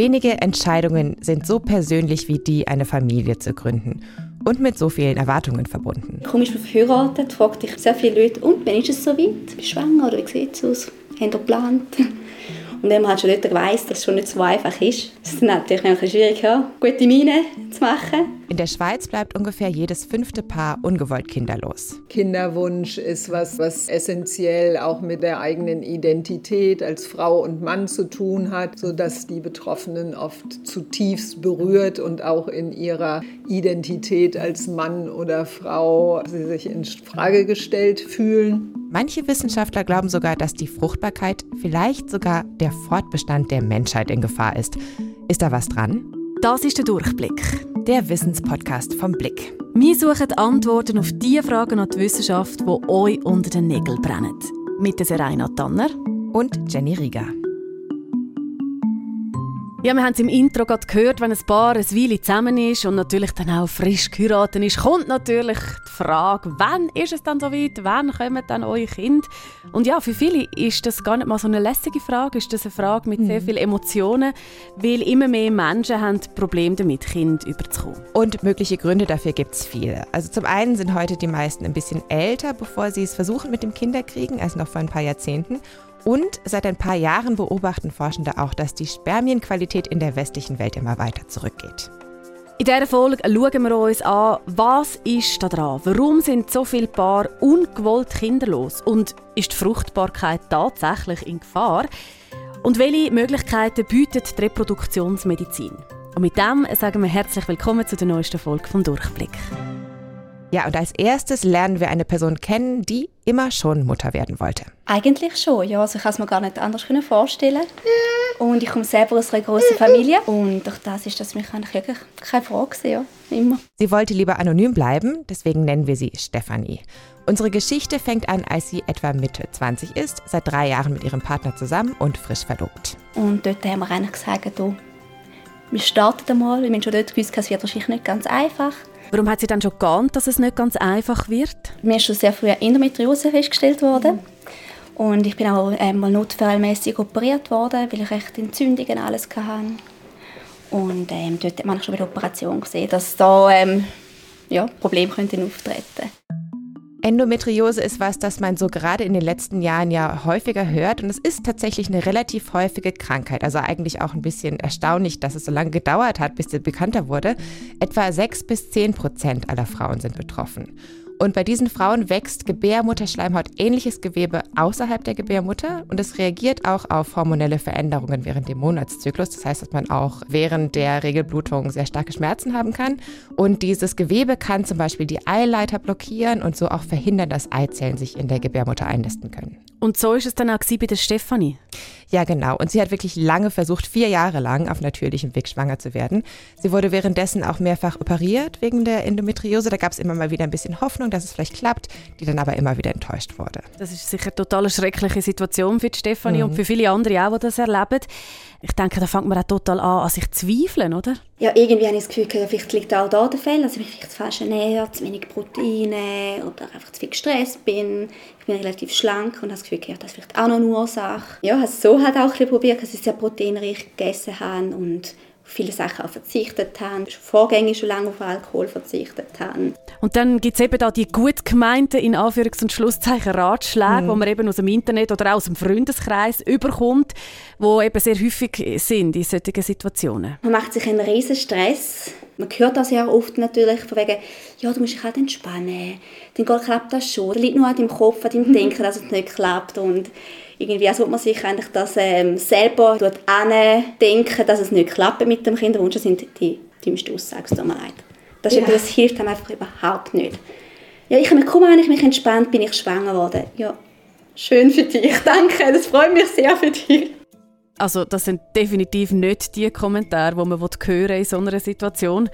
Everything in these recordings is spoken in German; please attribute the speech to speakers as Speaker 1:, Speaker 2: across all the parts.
Speaker 1: Wenige Entscheidungen sind so persönlich wie die, eine Familie zu gründen und mit so vielen Erwartungen verbunden.
Speaker 2: Ist man verheiratet, fragt dich sehr viele Leute, und wann ist es so weit? Bist du schwanger oder wie sieht es aus? Haben ihr geplant? Und wenn man halt schon dort weiss, dass es schon nicht so einfach ist, ist es natürlich schwierig, ja, gute Miene zu machen.
Speaker 1: In der Schweiz bleibt ungefähr jedes fünfte Paar ungewollt kinderlos.
Speaker 3: Kinderwunsch ist was, was essentiell auch mit der eigenen Identität als Frau und Mann zu tun hat, sodass die Betroffenen oft zutiefst berührt und auch in ihrer Identität als Mann oder Frau sie sich in Frage gestellt fühlen.
Speaker 1: Manche Wissenschaftler glauben sogar, dass die Fruchtbarkeit vielleicht sogar der Fortbestand der Menschheit in Gefahr ist. Ist da was dran?
Speaker 4: Das ist der Durchblick.
Speaker 1: Der Wissenspodcast vom Blick.
Speaker 4: Wir suchen Antworten auf die Fragen an die Wissenschaft, die euch unter den Nägeln brennen. Mit Serena Tanner
Speaker 1: und Jenny Rieger.
Speaker 4: Ja, wir haben es im Intro gerade gehört, wenn ein Paar eine Weile zusammen ist und natürlich dann auch frisch geheiratet ist, kommt natürlich die Frage, wann ist es dann so weit, wann kommen dann eure Kinder? Und ja, für viele ist das gar nicht mal so eine lässige Frage, ist das eine Frage mit sehr mhm. vielen Emotionen, weil immer mehr Menschen haben Probleme damit, Kind überzukommen.
Speaker 1: Und mögliche Gründe dafür gibt es viele. Also zum einen sind heute die meisten ein bisschen älter, bevor sie es versuchen mit dem Kinderkriegen, als noch vor ein paar Jahrzehnten. Und seit ein paar Jahren beobachten Forschende auch, dass die Spermienqualität in der westlichen Welt immer weiter zurückgeht.
Speaker 4: In dieser Folge schauen wir uns an, was ist da dran? Warum sind so viele Paare ungewollt kinderlos? Und ist die Fruchtbarkeit tatsächlich in Gefahr? Und welche Möglichkeiten bietet die Reproduktionsmedizin? Und mit dem sagen wir herzlich willkommen zu der neuesten Folge vom Durchblick.
Speaker 1: Ja, und als erstes lernen wir eine Person kennen, die immer schon Mutter werden wollte.
Speaker 2: Eigentlich schon, ja. Also ich kann es mir gar nicht anders vorstellen. Und ich komme selber aus einer großen Familie. Und durch das ist das für mich eigentlich wirklich keine Frage, ja. Immer.
Speaker 1: Sie wollte lieber anonym bleiben, deswegen nennen wir sie Stefanie. Unsere Geschichte fängt an, als sie etwa Mitte 20 ist, seit drei Jahren mit ihrem Partner zusammen und frisch verlobt.
Speaker 2: Und dort haben wir eigentlich gesagt, du, wir starten einmal. Wir haben schon dort gewusst, es wird wahrscheinlich nicht ganz einfach.
Speaker 4: Warum hat sie dann schon geahnt, dass es nicht ganz einfach wird?
Speaker 2: Mir ist schon sehr früh Endometriose festgestellt worden. Und ich bin auch einmal notfallmäßig operiert worden, weil ich recht Entzündungen alles hatte. Und ähm, dort hat man schon bei der Operation gesehen, dass da ähm, ja, Probleme könnten auftreten
Speaker 1: Endometriose ist was, das man so gerade in den letzten Jahren ja häufiger hört. Und es ist tatsächlich eine relativ häufige Krankheit. Also eigentlich auch ein bisschen erstaunlich, dass es so lange gedauert hat, bis sie bekannter wurde. Etwa 6 bis 10 Prozent aller Frauen sind betroffen. Und bei diesen Frauen wächst Gebärmutterschleimhaut ähnliches Gewebe außerhalb der Gebärmutter und es reagiert auch auf hormonelle Veränderungen während dem Monatszyklus. Das heißt, dass man auch während der Regelblutung sehr starke Schmerzen haben kann. Und dieses Gewebe kann zum Beispiel die Eileiter blockieren und so auch verhindern, dass Eizellen sich in der Gebärmutter einnisten können.
Speaker 4: Und so ist es dann auch bei der Stefanie.
Speaker 1: Ja, genau. Und sie hat wirklich lange versucht, vier Jahre lang auf natürlichem Weg schwanger zu werden. Sie wurde währenddessen auch mehrfach operiert wegen der Endometriose. Da gab es immer mal wieder ein bisschen Hoffnung, dass es vielleicht klappt, die dann aber immer wieder enttäuscht wurde.
Speaker 4: Das ist sicher eine total schreckliche Situation für Stefanie mhm. und für viele andere auch, die das erleben. Ich denke, da fängt man auch total an, an sich zu zweifeln, oder?
Speaker 2: Ja, irgendwie habe ich das Gefühl, vielleicht liegt auch da der Fall, dass ich mich vielleicht falsch ernähre, zu wenig Proteine oder einfach zu viel gestresst bin. Ich bin relativ schlank und habe das Gefühl, das ist vielleicht auch noch eine Ursache. Ja, habe es so halt auch ein bisschen probiert, dass ich sehr proteinreich gegessen habe und viele Sachen auch verzichtet haben, vorgängig schon lange auf Alkohol verzichtet haben.
Speaker 4: Und dann gibt es eben da die gut gemeinten, in Anführungs- und Schlusszeichen, Ratschläge, mhm. die man eben aus dem Internet oder auch aus dem Freundeskreis überkommt, die eben sehr häufig sind in solchen Situationen.
Speaker 2: Man macht sich einen riesen Stress. Man hört das sehr oft natürlich, von wegen, ja, du musst dich halt entspannen, dann klappt das schon. Das liegt nur an deinem Kopf, an deinem. Denken, dass es nicht klappt und irgendwie, als man sich eigentlich das ähm, selber denken, dass es nicht klappt mit dem Kinderwunsch, das sind die dümmsten Aussagen, es tut mir leid. Das, ja. das hilft einem einfach überhaupt nicht. Ja, ich habe mich, kaum wenn ich mich entspannt, bin ich schwanger geworden. Ja, schön für dich, danke, das freut mich sehr für dich.
Speaker 4: Also das sind definitiv nicht die Kommentare, die man hören in so einer Situation.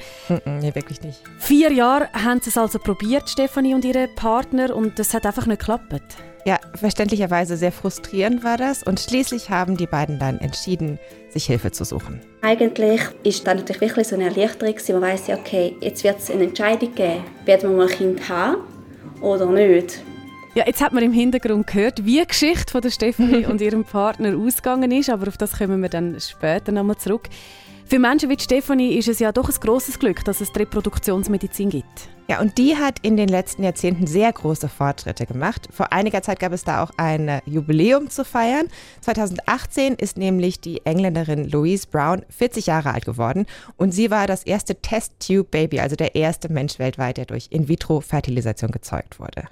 Speaker 1: Nein, wirklich nicht.
Speaker 4: Vier Jahre haben sie es also probiert, Stefanie und ihre Partner, und es hat einfach nicht geklappt.
Speaker 1: Ja, verständlicherweise sehr frustrierend war das und schließlich haben die beiden dann entschieden, sich Hilfe zu suchen.
Speaker 2: Eigentlich ist dann natürlich wirklich so eine Erleichterung, man weiß ja, okay, jetzt wird es eine Entscheidung geben, werden wir mal ein Kind haben oder nicht.
Speaker 4: Ja, jetzt hat man im Hintergrund gehört, wie die Geschichte von der Stefanie und ihrem Partner ausgegangen ist, aber auf das kommen wir dann später nochmal zurück. Für Menschen wie Stefanie ist es ja doch ein großes Glück, dass es die Reproduktionsmedizin gibt.
Speaker 1: Ja, und die hat in den letzten Jahrzehnten sehr große Fortschritte gemacht. Vor einiger Zeit gab es da auch ein Jubiläum zu feiern. 2018 ist nämlich die Engländerin Louise Brown 40 Jahre alt geworden und sie war das erste Test-Tube-Baby, also der erste Mensch weltweit, der durch In-vitro-Fertilisation gezeugt wurde.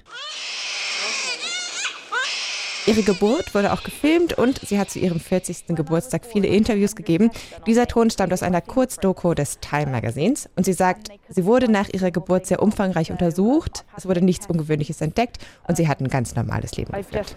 Speaker 1: Ihre Geburt wurde auch gefilmt und sie hat zu ihrem 40. Geburtstag viele Interviews gegeben. Dieser Ton stammt aus einer Kurzdoku des Time Magazins und sie sagt, sie wurde nach ihrer Geburt sehr umfangreich untersucht, es wurde nichts Ungewöhnliches entdeckt und sie hat ein ganz normales Leben geführt.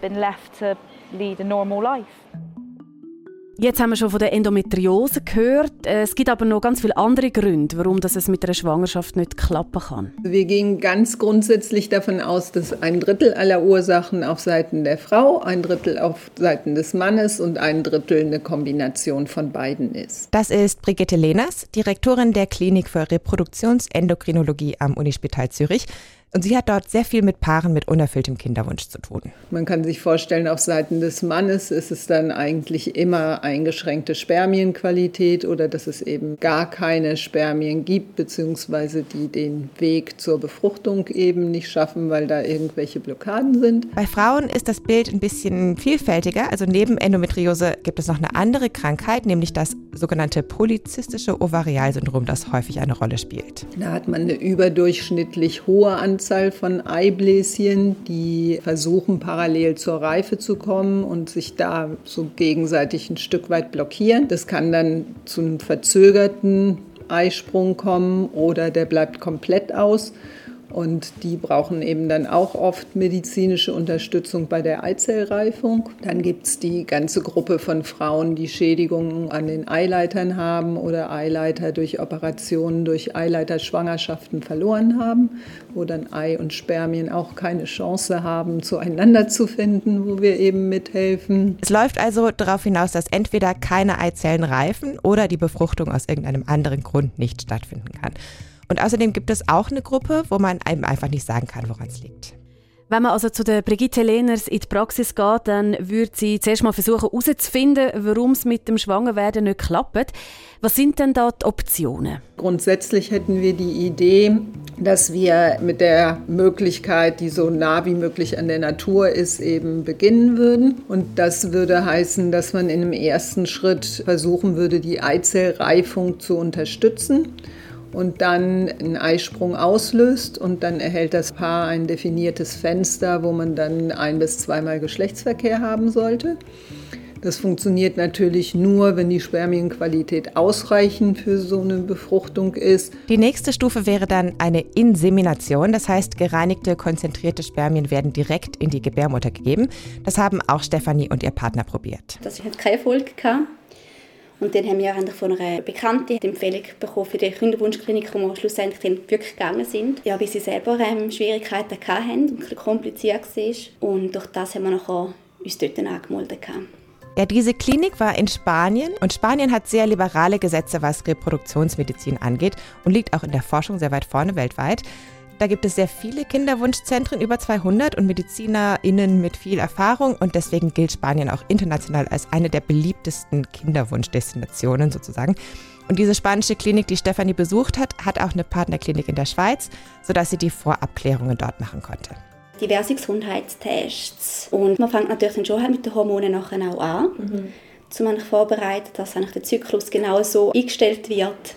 Speaker 4: Jetzt haben wir schon von der Endometriose gehört. Äh, es gibt aber noch ganz viele andere Gründe, warum das es mit einer Schwangerschaft nicht klappen kann.
Speaker 3: Wir gehen ganz grundsätzlich davon aus, dass ein Drittel aller Ursachen auf Seiten der Frau, ein Drittel auf Seiten des Mannes und ein Drittel eine Kombination von beiden ist.
Speaker 1: Das ist Brigitte Lehners, Direktorin der Klinik für Reproduktionsendokrinologie am Unispital Zürich. Und sie hat dort sehr viel mit Paaren mit unerfülltem Kinderwunsch zu tun.
Speaker 3: Man kann sich vorstellen, auf Seiten des Mannes ist es dann eigentlich immer eingeschränkte Spermienqualität oder dass es eben gar keine Spermien gibt, beziehungsweise die den Weg zur Befruchtung eben nicht schaffen, weil da irgendwelche Blockaden sind.
Speaker 1: Bei Frauen ist das Bild ein bisschen vielfältiger. Also neben Endometriose gibt es noch eine andere Krankheit, nämlich das sogenannte polyzystische Ovarialsyndrom, das häufig eine Rolle spielt.
Speaker 3: Da hat man eine überdurchschnittlich hohe Anzahl Anzahl von Eibläschen, die versuchen parallel zur Reife zu kommen und sich da so gegenseitig ein Stück weit blockieren. Das kann dann zu einem verzögerten Eisprung kommen oder der bleibt komplett aus. Und die brauchen eben dann auch oft medizinische Unterstützung bei der Eizellreifung. Dann gibt es die ganze Gruppe von Frauen, die Schädigungen an den Eileitern haben oder Eileiter durch Operationen, durch Eileiterschwangerschaften verloren haben, wo dann Ei und Spermien auch keine Chance haben, zueinander zu finden, wo wir eben mithelfen.
Speaker 1: Es läuft also darauf hinaus, dass entweder keine Eizellen reifen oder die Befruchtung aus irgendeinem anderen Grund nicht stattfinden kann. Und außerdem gibt es auch eine Gruppe, wo man einem einfach nicht sagen kann, woran es liegt.
Speaker 4: Wenn man also zu der Brigitte Lehners in die Praxis geht, dann würde sie zuerst mal versuchen herauszufinden, warum es mit dem Schwangerwerden nicht klappt. Was sind denn da die Optionen?
Speaker 3: Grundsätzlich hätten wir die Idee, dass wir mit der Möglichkeit, die so nah wie möglich an der Natur ist, eben beginnen würden. Und das würde heißen, dass man in einem ersten Schritt versuchen würde, die Eizellreifung zu unterstützen und dann einen Eisprung auslöst und dann erhält das Paar ein definiertes Fenster, wo man dann ein bis zweimal Geschlechtsverkehr haben sollte. Das funktioniert natürlich nur, wenn die Spermienqualität ausreichend für so eine Befruchtung ist.
Speaker 1: Die nächste Stufe wäre dann eine Insemination. Das heißt, gereinigte, konzentrierte Spermien werden direkt in die Gebärmutter gegeben. Das haben auch Stefanie und ihr Partner probiert.
Speaker 2: Das hat keinen Erfolg gehabt. Und dann haben wir eigentlich von einer Bekannten die Empfehlung bekommen für die Kinderwunschklinik, wo wir schlussendlich dann wirklich gegangen sind. Ja, bis sie selber ähm, Schwierigkeiten hatten und es kompliziert war. Und durch das haben wir nachher uns dort angemeldet.
Speaker 1: Ja, diese Klinik war in Spanien und Spanien hat sehr liberale Gesetze, was Reproduktionsmedizin angeht und liegt auch in der Forschung sehr weit vorne weltweit. Da gibt es sehr viele Kinderwunschzentren, über 200 und MedizinerInnen mit viel Erfahrung und deswegen gilt Spanien auch international als eine der beliebtesten Kinderwunschdestinationen sozusagen. Und diese spanische Klinik, die Stefanie besucht hat, hat auch eine Partnerklinik in der Schweiz, sodass sie die Vorabklärungen dort machen konnte.
Speaker 2: Diverse Gesundheitstests. Und man fängt natürlich dann schon halt mit den Hormonen nachher auch an, mhm. um vorbereiten, dass der Zyklus genau so eingestellt wird,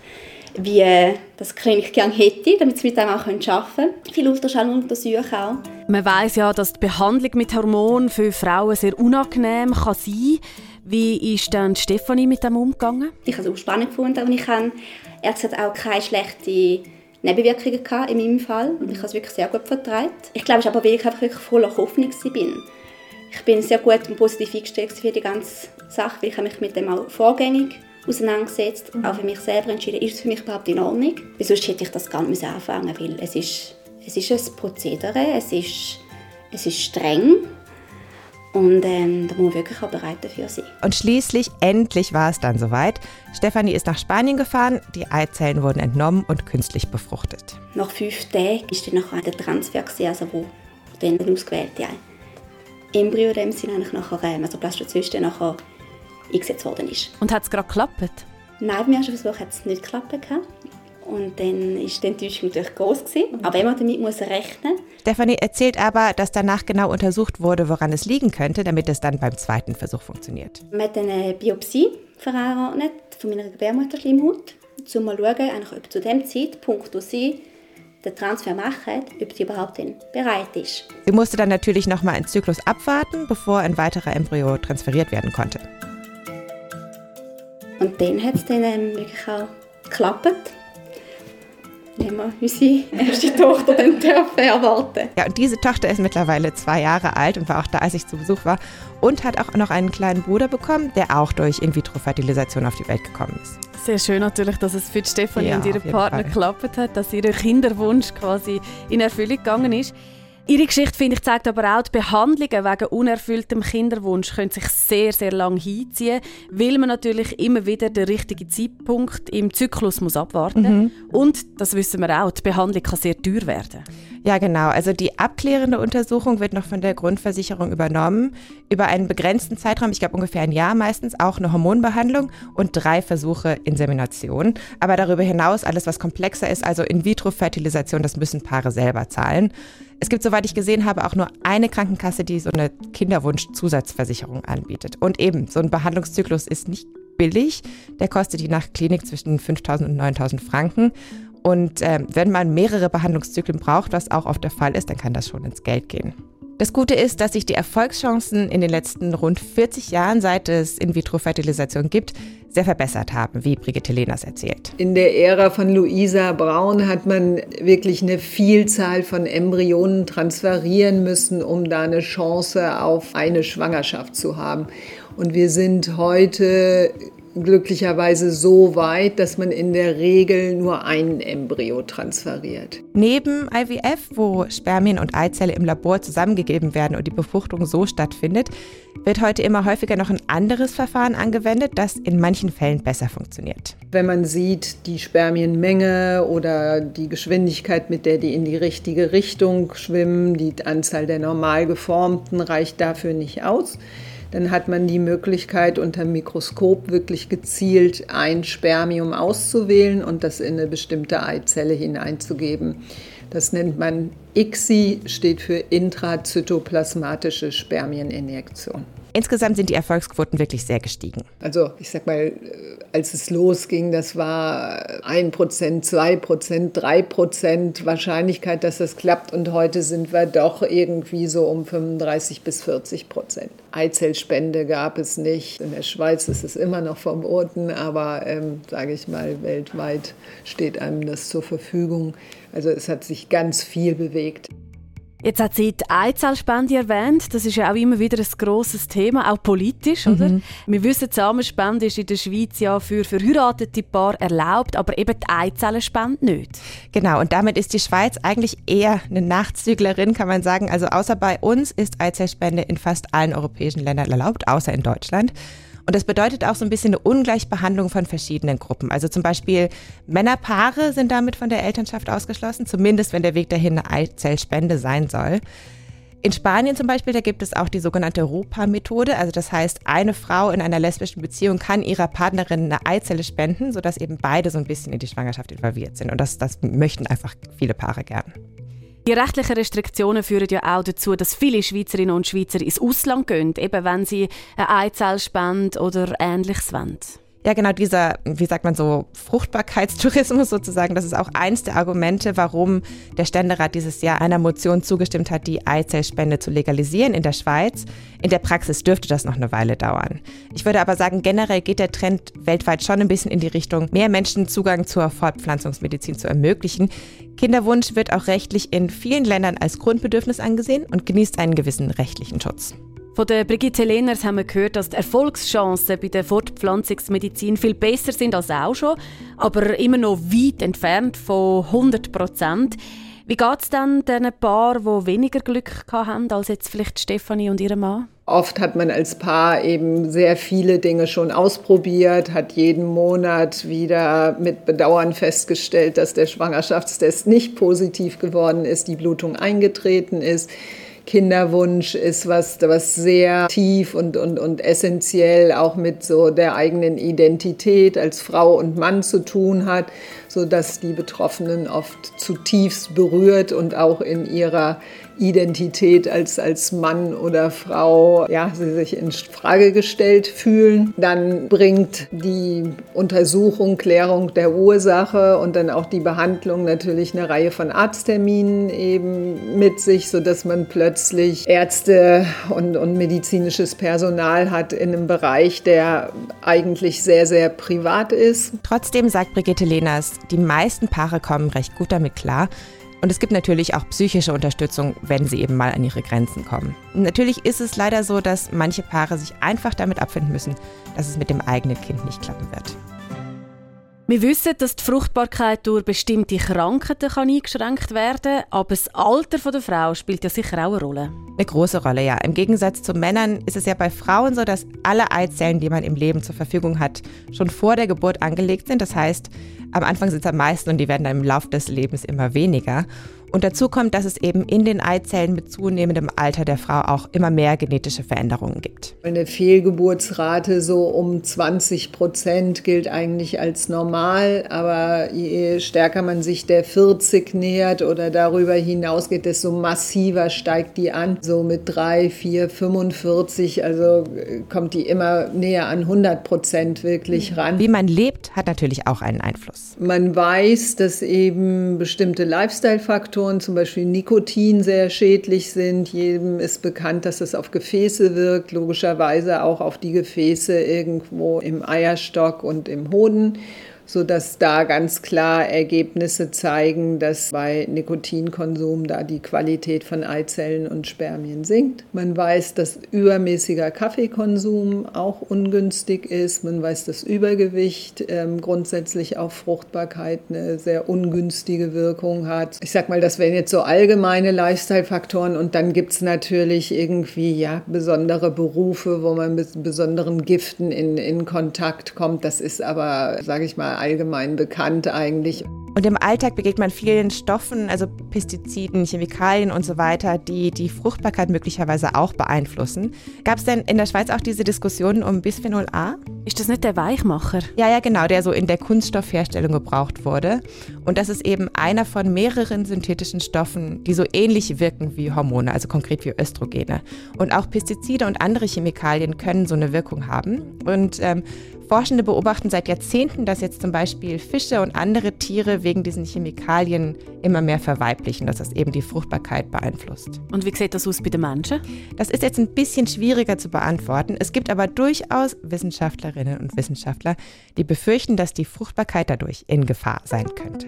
Speaker 2: wie das Klinik gerne hätte, damit sie mit dem auch arbeiten können. Viel Ultraschall untersuchen auch.
Speaker 4: Man weiß ja, dass die Behandlung mit Hormonen für Frauen sehr unangenehm kann sein Wie ist dann Stefanie mit dem umgegangen?
Speaker 2: Ich habe es auch spannend gefunden und ich habe ehrlich gesagt auch keine schlechte Nebenwirkungen gehabt in meinem Fall. Ich habe es wirklich sehr gut vertragen. Ich glaube, es aber weil ich einfach wirklich voller Hoffnung bin. Ich bin sehr gut und positiv eingestellt für die ganze Sache, weil ich mich mit dem auch vorgängig auseinandergesetzt, auch für mich selber entschieden, ist es für mich überhaupt in Ordnung? Weil sonst hätte ich das gar nicht anfangen weil es ist, es ist ein Prozedere, es ist, es ist streng und ähm, da muss man wirklich auch bereit dafür sein.
Speaker 1: Und schließlich, endlich war es dann soweit. Stefanie ist nach Spanien gefahren, die Eizellen wurden entnommen und künstlich befruchtet.
Speaker 2: Nach fünf Tagen ist dann noch der Transfer, also wo dann ausgewählte Embryo in dem Sinne nachher, ähm, also Blastozyste nachher eingesetzt worden ist.
Speaker 4: Und hat es gerade geklappt?
Speaker 2: Nein, beim ersten Versuch hat es nicht geklappt. Und dann war die Enttäuschung natürlich groß. Gewesen. Aber wenn man damit muss rechnen
Speaker 1: Stefanie erzählt aber, dass danach genau untersucht wurde, woran es liegen könnte, damit es dann beim zweiten Versuch funktioniert.
Speaker 2: Man hat eine Biopsie verordnet von meiner Gebärmutterschleimhaut, um mal zu schauen, ob zu dem Zeitpunkt, wo sie den Transfer machen, ob sie überhaupt dann bereit ist.
Speaker 1: Sie musste dann natürlich nochmal einen Zyklus abwarten, bevor ein weiterer Embryo transferiert werden konnte.
Speaker 2: Und dann hat es dann ähm, wirklich auch geklappt. Haben wir unsere erste Tochter dann dürfen erwarten.
Speaker 1: Ja, und diese Tochter ist mittlerweile zwei Jahre alt und war auch da, als ich zu Besuch war. Und hat auch noch einen kleinen Bruder bekommen, der auch durch In-vitro-Fertilisation auf die Welt gekommen ist.
Speaker 4: Sehr schön natürlich, dass es für Stefanie
Speaker 1: Ja,
Speaker 4: und ihren Partner
Speaker 1: Fall.
Speaker 4: geklappt hat, dass ihr Kinderwunsch quasi in Erfüllung gegangen ist. Ihre Geschichte, finde ich, zeigt aber auch, die Behandlungen wegen unerfülltem Kinderwunsch können sich sehr, sehr lang hinziehen, weil man natürlich immer wieder den richtigen Zeitpunkt im Zyklus muss abwarten
Speaker 1: Mhm.
Speaker 4: Und, das wissen wir auch, die Behandlung kann sehr teuer werden.
Speaker 1: Ja, genau. Also die abklärende Untersuchung wird noch von der Grundversicherung übernommen. Über einen begrenzten Zeitraum, ich glaube ungefähr ein Jahr meistens, auch eine Hormonbehandlung und drei Versuche Insemination. Aber darüber hinaus alles, was komplexer ist, also In-vitro-Fertilisation, das müssen Paare selber zahlen. Es gibt, soweit ich gesehen habe, auch nur eine Krankenkasse, die so eine Kinderwunsch-Zusatzversicherung anbietet. Und eben, so ein Behandlungszyklus ist nicht billig. Der kostet je nach Klinik zwischen 5.000 und 9.000 Franken. Und ähm, wenn man mehrere Behandlungszyklen braucht, was auch oft der Fall ist, dann kann das schon ins Geld gehen. Das Gute ist, dass sich die Erfolgschancen in den letzten rund 40 Jahren, seit es In-vitro-Fertilisation gibt, sehr verbessert haben, wie Brigitte Lehners erzählt.
Speaker 3: In der Ära von Luisa Braun hat man wirklich eine Vielzahl von Embryonen transferieren müssen, um da eine Chance auf eine Schwangerschaft zu haben. Und wir sind heute glücklicherweise so weit, dass man in der Regel nur ein Embryo transferiert.
Speaker 1: Neben IVF, wo Spermien und Eizelle im Labor zusammengegeben werden und die Befruchtung so stattfindet, wird heute immer häufiger noch ein anderes Verfahren angewendet, das in manchen Fällen besser funktioniert.
Speaker 3: Wenn man sieht, die Spermienmenge oder die Geschwindigkeit, mit der die in die richtige Richtung schwimmen, die Anzahl der normal geformten reicht dafür nicht aus, dann hat man die Möglichkeit, unter dem Mikroskop wirklich gezielt ein Spermium auszuwählen und das in eine bestimmte Eizelle hineinzugeben. Das nennt man ICSI, steht für intrazytoplasmatische Spermieninjektion.
Speaker 1: Insgesamt sind die Erfolgsquoten wirklich sehr gestiegen.
Speaker 3: Also ich sag mal, als es losging, das war 1%, 2%, 3% Wahrscheinlichkeit, dass das klappt. Und heute sind wir doch irgendwie so um 35 bis 40 Prozent. Eizellspende gab es nicht. In der Schweiz ist es immer noch verboten, aber ähm, sage ich mal, weltweit steht einem das zur Verfügung. Also es hat sich ganz viel bewegt.
Speaker 4: Jetzt hat sie die Eizellspende erwähnt. Das ist ja auch immer wieder ein grosses Thema, auch politisch, oder? Wir wissen, die Samenspende ist in der Schweiz ja für verheiratete Paare erlaubt, aber eben die Eizellenspende nicht.
Speaker 1: Genau, und damit ist die Schweiz eigentlich eher eine Nachzüglerin, kann man sagen. Also außer bei uns ist Eizellspende in fast allen europäischen Ländern erlaubt, außer in Deutschland. Und das bedeutet auch so ein bisschen eine Ungleichbehandlung von verschiedenen Gruppen. Also zum Beispiel Männerpaare sind damit von der Elternschaft ausgeschlossen, zumindest wenn der Weg dahin eine Eizellspende sein soll. In Spanien zum Beispiel, da gibt es auch die sogenannte ROPA-Methode. Also das heißt, eine Frau in einer lesbischen Beziehung kann ihrer Partnerin eine Eizelle spenden, sodass eben beide so ein bisschen in die Schwangerschaft involviert sind. Und das, das möchten einfach viele Paare gern.
Speaker 4: Die rechtlichen Restriktionen führen ja auch dazu, dass viele Schweizerinnen und Schweizer ins Ausland gehen, eben wenn sie eine Eizellspende oder Ähnliches wollen.
Speaker 1: Ja, genau dieser, wie sagt man so, Fruchtbarkeitstourismus sozusagen, das ist auch eins der Argumente, warum der Ständerat dieses Jahr einer Motion zugestimmt hat, die Eizellspende zu legalisieren in der Schweiz. In der Praxis dürfte das noch eine Weile dauern. Ich würde aber sagen, generell geht der Trend weltweit schon ein bisschen in die Richtung, mehr Menschen Zugang zur Fortpflanzungsmedizin zu ermöglichen. Kinderwunsch wird auch rechtlich in vielen Ländern als Grundbedürfnis angesehen und genießt einen gewissen rechtlichen Schutz.
Speaker 4: Von der Brigitte Lehners haben wir gehört, dass die Erfolgschancen bei der Fortpflanzungsmedizin viel besser sind als auch schon, aber immer noch weit entfernt von 100 Prozent. Wie geht es dann den Paar, die weniger Glück haben als jetzt vielleicht Stefanie und ihr Mann?
Speaker 3: Oft hat man als Paar eben sehr viele Dinge schon ausprobiert, hat jeden Monat wieder mit Bedauern festgestellt, dass der Schwangerschaftstest nicht positiv geworden ist, die Blutung eingetreten ist. Kinderwunsch ist was, was sehr tief und, und, und essentiell auch mit so der eigenen Identität als Frau und Mann zu tun hat, sodass die Betroffenen oft zutiefst berührt und auch in ihrer Identität als, als Mann oder Frau, ja, sie sich in Frage gestellt fühlen. Dann bringt die Untersuchung, Klärung der Ursache und dann auch die Behandlung natürlich eine Reihe von Arztterminen eben mit sich, sodass man plötzlich Ärzte und, und medizinisches Personal hat in einem Bereich, der eigentlich sehr, sehr privat ist.
Speaker 1: Trotzdem sagt Brigitte Lehners, die meisten Paare kommen recht gut damit klar. Und es gibt natürlich auch psychische Unterstützung, wenn sie eben mal an ihre Grenzen kommen. natürlich ist es leider so, dass manche Paare sich einfach damit abfinden müssen, dass es mit dem eigenen Kind nicht klappen wird.
Speaker 4: Wir wissen, dass die Fruchtbarkeit durch bestimmte Krankheiten kann eingeschränkt werden kann, aber das Alter der Frau spielt ja sicher auch eine Rolle.
Speaker 1: Eine große Rolle, ja. Im Gegensatz zu Männern ist es ja bei Frauen so, dass alle Eizellen, die man im Leben zur Verfügung hat, schon vor der Geburt angelegt sind. Das heißt, am Anfang sind es am meisten und die werden dann im Laufe des Lebens immer weniger. Und dazu kommt, dass es eben in den Eizellen mit zunehmendem Alter der Frau auch immer mehr genetische Veränderungen gibt.
Speaker 3: Eine Fehlgeburtsrate so um 20 Prozent gilt eigentlich als normal, aber je stärker man sich der 40 nähert oder darüber hinausgeht, desto massiver steigt die an. So mit 3, 4, 45, also kommt die immer näher an 100 Prozent wirklich ran.
Speaker 1: Wie man lebt, hat natürlich auch einen Einfluss.
Speaker 3: Man weiß, dass eben bestimmte Lifestyle-Faktoren Faktoren, zum Beispiel Nikotin, sehr schädlich sind. Jedem ist bekannt, dass es auf Gefäße wirkt, logischerweise auch auf die Gefäße irgendwo im Eierstock und im Hoden sodass da ganz klar Ergebnisse zeigen, dass bei Nikotinkonsum da die Qualität von Eizellen und Spermien sinkt. Man weiß, dass übermäßiger Kaffeekonsum auch ungünstig ist. Man weiß, dass Übergewicht ähm, grundsätzlich auf Fruchtbarkeit eine sehr ungünstige Wirkung hat. Ich sag mal, das wären jetzt so allgemeine Lifestyle-Faktoren und dann gibt es natürlich irgendwie ja besondere Berufe, wo man mit besonderen Giften in, in Kontakt kommt. Das ist aber, sage ich mal, allgemein bekannt eigentlich.
Speaker 1: Und im Alltag begegnet man vielen Stoffen, also Pestiziden, Chemikalien und so weiter, die die Fruchtbarkeit möglicherweise auch beeinflussen. Gab es denn in der Schweiz auch diese Diskussionen um Bisphenol A?
Speaker 4: Ist das nicht der Weichmacher?
Speaker 1: Ja, ja, genau, der so in der Kunststoffherstellung gebraucht wurde. Und das ist eben einer von mehreren synthetischen Stoffen, die so ähnlich wirken wie Hormone, also konkret wie Östrogene. Und auch Pestizide und andere Chemikalien können so eine Wirkung haben. Und ähm, Forschende beobachten seit Jahrzehnten, dass jetzt zum Beispiel Fische und andere Tiere wegen diesen Chemikalien immer mehr verweiblichen, dass das eben die Fruchtbarkeit beeinflusst.
Speaker 4: Und wie sieht das aus bei den Menschen?
Speaker 1: Das ist jetzt ein bisschen schwieriger zu beantworten. Es gibt aber durchaus Wissenschaftlerinnen und Wissenschaftler, die befürchten, dass die Fruchtbarkeit dadurch in Gefahr sein könnte.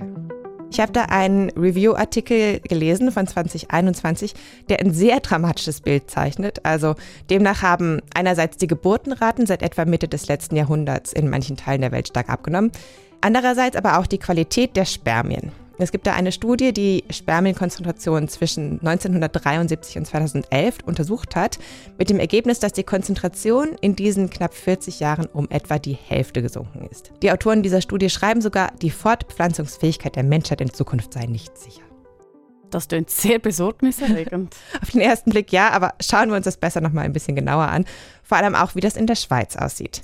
Speaker 1: Ich habe da einen Review-Artikel gelesen von 2021, der ein sehr dramatisches Bild zeichnet. Also demnach haben einerseits die Geburtenraten seit etwa Mitte des letzten Jahrhunderts in manchen Teilen der Welt stark abgenommen, andererseits aber auch die Qualität der Spermien. Es gibt da eine Studie, die Spermienkonzentration zwischen 1973 und 2011 untersucht hat, mit dem Ergebnis, dass die Konzentration in diesen knapp 40 Jahren um etwa die Hälfte gesunken ist. Die Autoren dieser Studie schreiben sogar, die Fortpflanzungsfähigkeit der Menschheit in Zukunft sei nicht sicher.
Speaker 4: Das klingt sehr besorgniserregend.
Speaker 1: Auf den ersten Blick ja, aber schauen wir uns das besser noch mal ein bisschen genauer an. Vor allem auch, wie das in der Schweiz aussieht.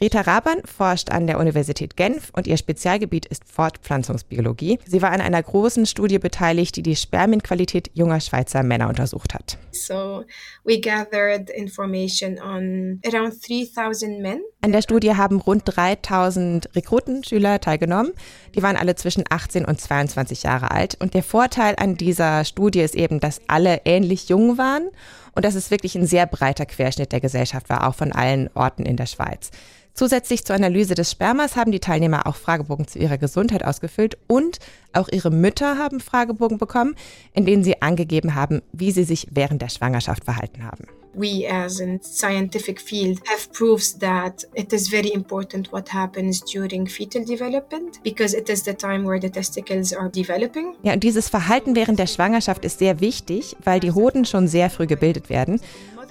Speaker 1: Rita Raban forscht an der Universität Genf und ihr Spezialgebiet ist Fortpflanzungsbiologie. Sie war an einer großen Studie beteiligt, die die Spermienqualität junger Schweizer Männer untersucht hat.
Speaker 5: So we gathered information on around 3000 men.
Speaker 1: An der Studie haben rund 3000 Rekrutenschüler teilgenommen. Die waren alle zwischen 18 und 22 Jahre alt. Und der Vorteil an dieser Studie ist eben, dass alle ähnlich jung waren und dass es wirklich ein sehr breiter Querschnitt der Gesellschaft war, auch von allen Orten in der Schweiz. Zusätzlich zur Analyse des Spermas haben die Teilnehmer auch Fragebogen zu ihrer Gesundheit ausgefüllt und auch ihre Mütter haben Fragebogen bekommen, in denen sie angegeben haben, wie sie sich während der Schwangerschaft verhalten haben.
Speaker 5: We as in scientific field have proofs that it is very important what happens during fetal development because it is the time where the testicles are developing.
Speaker 1: Ja, und dieses Verhalten während der Schwangerschaft ist sehr wichtig, weil die Hoden schon sehr früh gebildet werden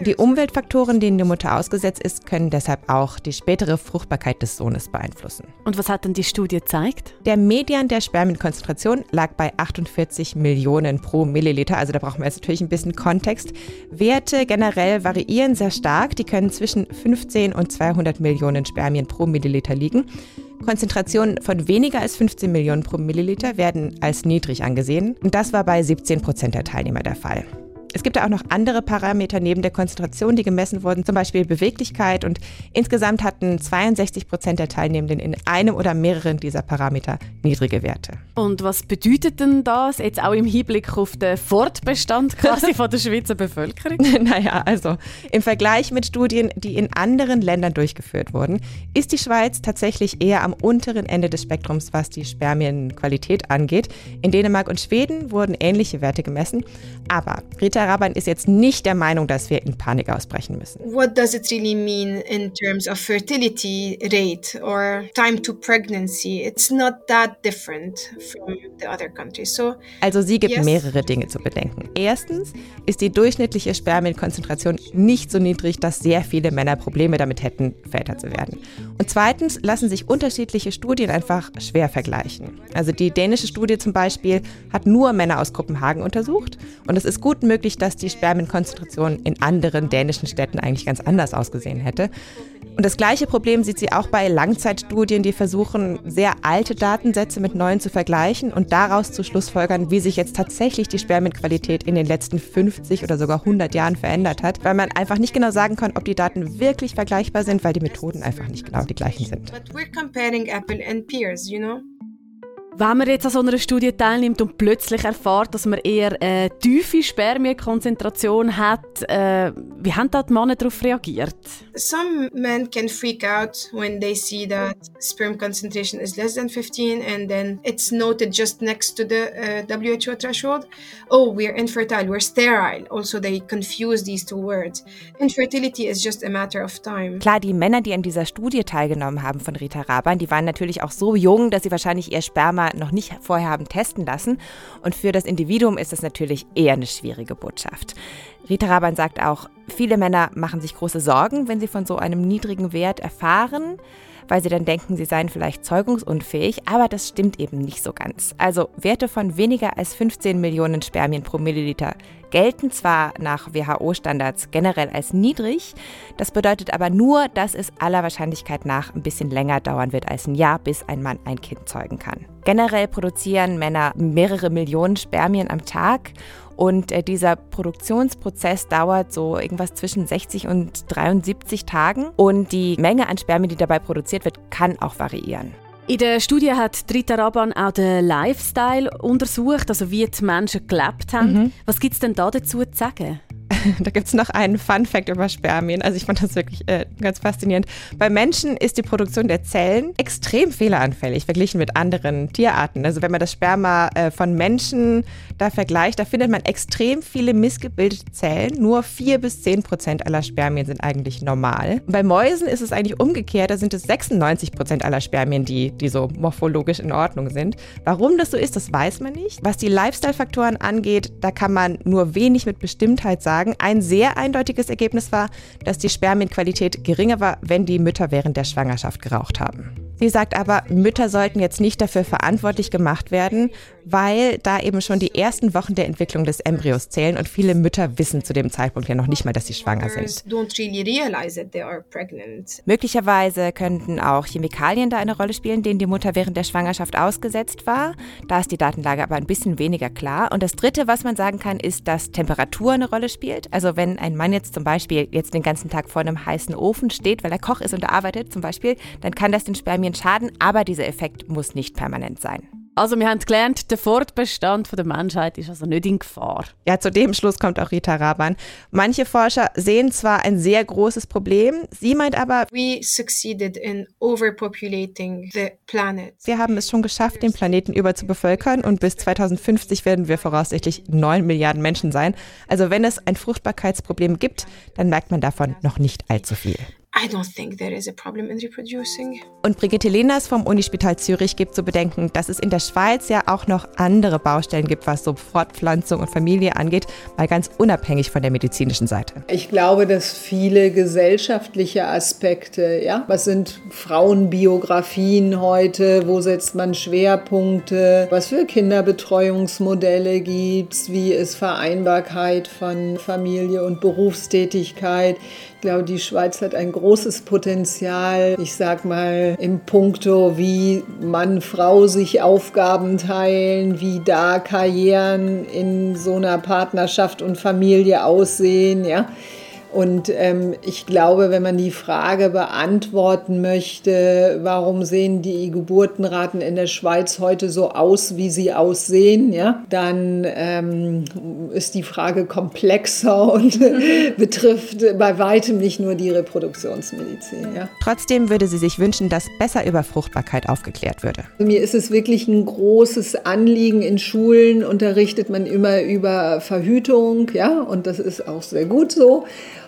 Speaker 1: Die Umweltfaktoren, denen die Mutter ausgesetzt ist, können deshalb auch die spätere Fruchtbarkeit des Sohnes beeinflussen.
Speaker 4: Und was hat denn die Studie gezeigt?
Speaker 1: Der Median der Spermienkonzentration lag bei 48 Millionen pro Milliliter, also da brauchen wir jetzt natürlich ein bisschen Kontext. Werte generell variieren sehr stark, die können zwischen 15 und 200 Millionen Spermien pro Milliliter liegen. Konzentrationen von weniger als 15 Millionen pro Milliliter werden als niedrig angesehen. Und das war bei 17 Prozent der Teilnehmer der Fall. Es gibt da auch noch andere Parameter neben der Konzentration, die gemessen wurden, zum Beispiel Beweglichkeit. Und insgesamt hatten 62 Prozent der Teilnehmenden in einem oder mehreren dieser Parameter niedrige Werte.
Speaker 4: Und was bedeutet denn das jetzt auch im Hinblick auf den Fortbestand quasi von der Schweizer Bevölkerung?
Speaker 1: naja, also im Vergleich mit Studien, die in anderen Ländern durchgeführt wurden, ist die Schweiz tatsächlich eher am unteren Ende des Spektrums, was die Spermienqualität angeht. In Dänemark und Schweden wurden ähnliche Werte gemessen. Aber Rita Raban ist jetzt nicht der Meinung, dass wir in Panik ausbrechen müssen.
Speaker 5: What does it really mean in terms of fertility rate or time to pregnancy? It's not that different from the other countries. So,
Speaker 1: also sie gibt
Speaker 5: yes.
Speaker 1: mehrere Dinge zu bedenken. Erstens ist die durchschnittliche Spermienkonzentration nicht so niedrig, dass sehr viele Männer Probleme damit hätten, Väter zu werden. Und zweitens lassen sich unterschiedliche Studien einfach schwer vergleichen. Also die dänische Studie zum Beispiel hat nur Männer aus Kopenhagen untersucht und es ist gut möglich, dass die Spermienkonzentration in anderen dänischen Städten eigentlich ganz anders ausgesehen hätte. Und das gleiche Problem sieht sie auch bei Langzeitstudien, die versuchen, sehr alte Datensätze mit neuen zu vergleichen und daraus zu schlussfolgern, wie sich jetzt tatsächlich die Spermienqualität in den letzten 50 oder sogar 100 Jahren verändert hat, weil man einfach nicht genau sagen kann, ob die Daten wirklich vergleichbar sind, weil die Methoden einfach nicht genau die gleichen sind.
Speaker 5: But we're comparing apple and pears, you know?
Speaker 4: Wenn man jetzt an so einer Studie teilnimmt und plötzlich erfährt, dass man eher eine tiefe Spermienkonzentration hat, äh, wie haben da die Männer darauf reagiert?
Speaker 5: Some men can freak out when they see that sperm concentration is less than 15 and then it's noted just next to the uh, WHO threshold. Oh, we're infertile, we're sterile. Also, they confuse these two words. Infertility is just a matter of time.
Speaker 1: Klar, die Männer, die an dieser Studie teilgenommen haben von Rita Raban, die waren natürlich auch so jung, dass sie wahrscheinlich ihr Sperma noch nicht vorher haben testen lassen. Und für das Individuum ist das natürlich eher eine schwierige Botschaft. Rita Raban sagt auch, viele Männer machen sich große Sorgen, wenn sie von so einem niedrigen Wert erfahren, weil sie dann denken, sie seien vielleicht zeugungsunfähig, aber das stimmt eben nicht so ganz. Also Werte von weniger als 15 Millionen Spermien pro Milliliter gelten zwar nach WHO-Standards generell als niedrig, das bedeutet aber nur, dass es aller Wahrscheinlichkeit nach ein bisschen länger dauern wird als ein Jahr, bis ein Mann ein Kind zeugen kann. Generell produzieren Männer mehrere Millionen Spermien am Tag und äh, dieser Produktionsprozess dauert so irgendwas zwischen 60 und 73 Tagen. Und die Menge an Spermien, die dabei produziert wird, kann auch variieren.
Speaker 4: In der Studie hat Rita Raban auch den Lifestyle untersucht, also wie die Menschen gelebt haben. Mhm. Was gibt es denn da dazu zu sagen?
Speaker 1: da gibt es noch einen Fun Fact über Spermien. Also ich fand das wirklich äh, ganz faszinierend. Bei Menschen ist die Produktion der Zellen extrem fehleranfällig verglichen mit anderen Tierarten. Also wenn man das Sperma äh, von Menschen da vergleicht, da findet man extrem viele missgebildete Zellen. Nur 4 bis 10 Prozent aller Spermien sind eigentlich normal. bei Mäusen ist es eigentlich umgekehrt. Da sind es 96 Prozent aller Spermien, die, die so morphologisch in Ordnung sind. Warum das so ist, das weiß man nicht. Was die Lifestyle-Faktoren angeht, da kann man nur wenig mit Bestimmtheit sagen sagen, ein sehr eindeutiges Ergebnis war, dass die Spermienqualität geringer war, wenn die Mütter während der Schwangerschaft geraucht haben. Sie sagt aber, Mütter sollten jetzt nicht dafür verantwortlich gemacht werden, weil da eben schon die ersten Wochen der Entwicklung des Embryos zählen und viele Mütter wissen zu dem Zeitpunkt ja noch nicht mal, dass sie schwanger sind. Möglicherweise könnten auch Chemikalien da eine Rolle spielen, denen die Mutter während der Schwangerschaft ausgesetzt war. Da ist die Datenlage aber ein bisschen weniger klar. Und das Dritte, was man sagen kann, ist, dass Temperatur eine Rolle spielt. Also wenn ein Mann jetzt zum Beispiel jetzt den ganzen Tag vor einem heißen Ofen steht, weil er Koch ist und arbeitet zum Beispiel, dann kann das den Spermien schaden, aber dieser Effekt muss nicht permanent sein.
Speaker 4: Also wir haben gelernt, der Fortbestand der Menschheit ist also nicht in Gefahr.
Speaker 1: Ja, zu dem Schluss kommt auch Rita Raban. Manche Forscher sehen zwar ein sehr großes Problem, sie meint aber,
Speaker 5: We succeeded in overpopulating the planet.
Speaker 1: Wir haben es schon geschafft, den Planeten überzubevölkern und bis 2050 werden wir voraussichtlich 9 Milliarden Menschen sein. Also wenn es ein Fruchtbarkeitsproblem gibt, dann merkt man davon noch nicht allzu viel.
Speaker 5: I don't think there is a problem in reproducing.
Speaker 1: Und Brigitte Lehners vom Unispital Zürich gibt zu bedenken, dass es in der Schweiz ja auch noch andere Baustellen gibt, was so Fortpflanzung und Familie angeht, mal ganz unabhängig von der medizinischen Seite.
Speaker 3: Ich glaube, dass viele gesellschaftliche Aspekte, ja, was sind Frauenbiografien heute, wo setzt man Schwerpunkte, was für Kinderbetreuungsmodelle gibt es, wie ist Vereinbarkeit von Familie und Berufstätigkeit. Ich glaube, die Schweiz hat ein großes Potenzial, ich sag mal, im Punkto, wie Mann, Frau sich Aufgaben teilen, wie da Karrieren in so einer Partnerschaft und Familie aussehen, ja. Und ähm, ich glaube, wenn man die Frage beantworten möchte, warum sehen die Geburtenraten in der Schweiz heute so aus, wie sie aussehen, ja, dann ähm, ist die Frage komplexer und betrifft bei weitem nicht nur die Reproduktionsmedizin. Ja.
Speaker 1: Trotzdem würde sie sich wünschen, dass besser über Fruchtbarkeit aufgeklärt würde.
Speaker 3: Mir ist es wirklich ein großes Anliegen. In Schulen unterrichtet man immer über Verhütung, ja, und das ist auch sehr gut so.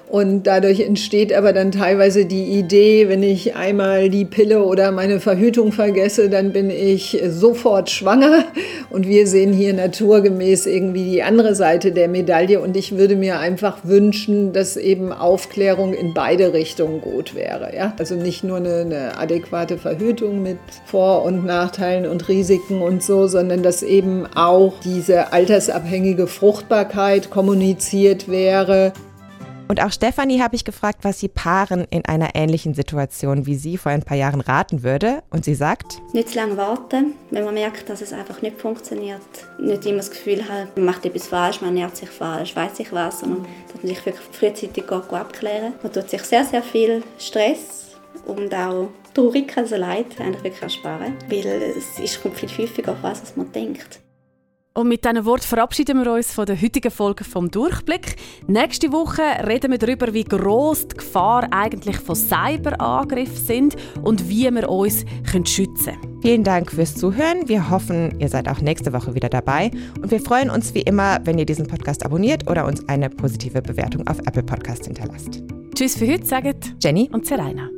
Speaker 3: Und dadurch entsteht aber dann teilweise die Idee, wenn ich einmal die Pille oder meine Verhütung vergesse, dann bin ich sofort schwanger. Und wir sehen hier naturgemäß irgendwie die andere Seite der Medaille. Und ich würde mir einfach wünschen, dass eben Aufklärung in beide Richtungen gut wäre. Ja? Also nicht nur eine, eine adäquate Verhütung mit Vor- und Nachteilen und Risiken und so, sondern dass eben auch diese altersabhängige Fruchtbarkeit kommuniziert wäre.
Speaker 1: Und auch Stefanie habe ich gefragt, was sie Paaren in einer ähnlichen Situation wie sie vor ein paar Jahren raten würde. Und sie sagt,
Speaker 2: Nicht zu lange warten, wenn man merkt, dass es einfach nicht funktioniert. Nicht immer das Gefühl hat, man macht etwas falsch, man ernährt sich falsch, weiß ich was, sondern dass man sich wirklich frühzeitig geht abklären Man tut sich sehr, sehr viel Stress und auch Traurigkeit, also Leid eigentlich wirklich ersparen. Weil es kommt viel häufiger auf was, als man denkt.
Speaker 4: Und mit diesen Worten verabschieden wir uns von der heutigen Folge vom Durchblick. Nächste Woche reden wir darüber, wie groß die Gefahr eigentlich von Cyberangriffen sind und wie wir uns schützen können.
Speaker 1: Vielen Dank fürs Zuhören. Wir hoffen, ihr seid auch nächste Woche wieder dabei. Und wir freuen uns wie immer, wenn ihr diesen Podcast abonniert oder uns eine positive Bewertung auf Apple Podcast hinterlasst.
Speaker 4: Tschüss für heute, sagen
Speaker 1: Jenny
Speaker 4: und Serena.